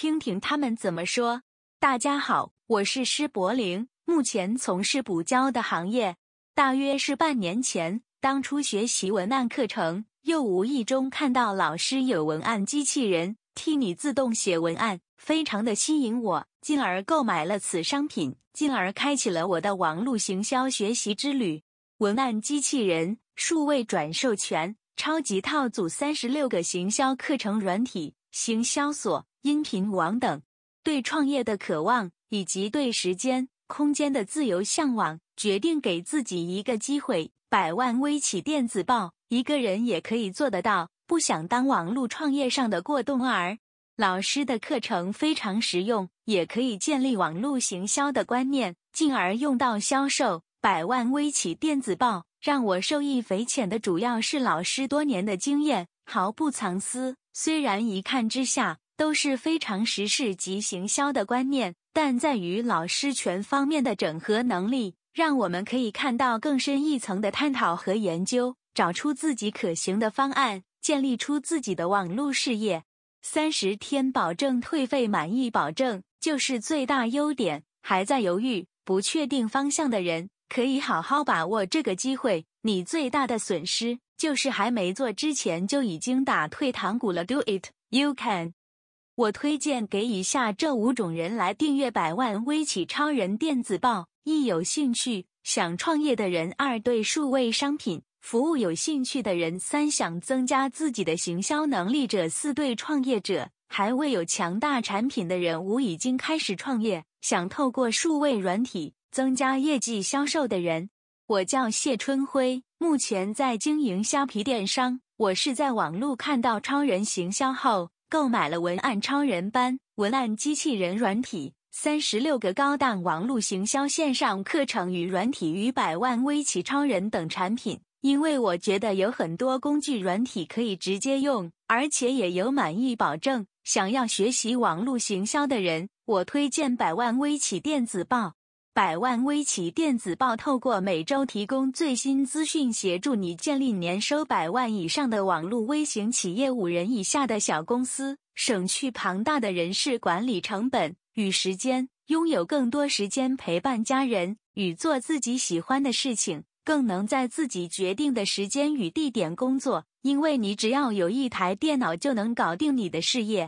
听听他们怎么说。大家好，我是施柏林，目前从事补教的行业，大约是半年前，当初学习文案课程，又无意中看到老师有文案机器人替你自动写文案，非常的吸引我，进而购买了此商品，进而开启了我的网络行销学习之旅。文案机器人、数位转授权、超级套组三十六个行销课程软体。行销所、音频网等，对创业的渴望以及对时间、空间的自由向往，决定给自己一个机会。百万微企电子报，一个人也可以做得到。不想当网络创业上的过动儿。老师的课程非常实用，也可以建立网络行销的观念，进而用到销售。百万微企电子报让我受益匪浅的，主要是老师多年的经验，毫不藏私。虽然一看之下都是非常时事及行销的观念，但在于老师全方面的整合能力，让我们可以看到更深一层的探讨和研究，找出自己可行的方案，建立出自己的网络事业。三十天保证退费，满意保证就是最大优点。还在犹豫、不确定方向的人，可以好好把握这个机会。你最大的损失。就是还没做之前就已经打退堂鼓了。Do it, you can。我推荐给以下这五种人来订阅百万微企超人电子报：一、有兴趣想创业的人；二、对数位商品服务有兴趣的人；三、想增加自己的行销能力者；四、对创业者还未有强大产品的人；五、已经开始创业想透过数位软体增加业绩销售的人。我叫谢春辉。目前在经营虾皮电商，我是在网络看到超人行销后，购买了文案超人班、文案机器人软体、三十六个高档网络行销线上课程与软体与百万微企超人等产品。因为我觉得有很多工具软体可以直接用，而且也有满意保证。想要学习网络行销的人，我推荐百万微企电子报。百万微企电子报透过每周提供最新资讯，协助你建立年收百万以上的网络微型企业，五人以下的小公司，省去庞大的人事管理成本与时间，拥有更多时间陪伴家人与做自己喜欢的事情，更能在自己决定的时间与地点工作。因为你只要有一台电脑，就能搞定你的事业。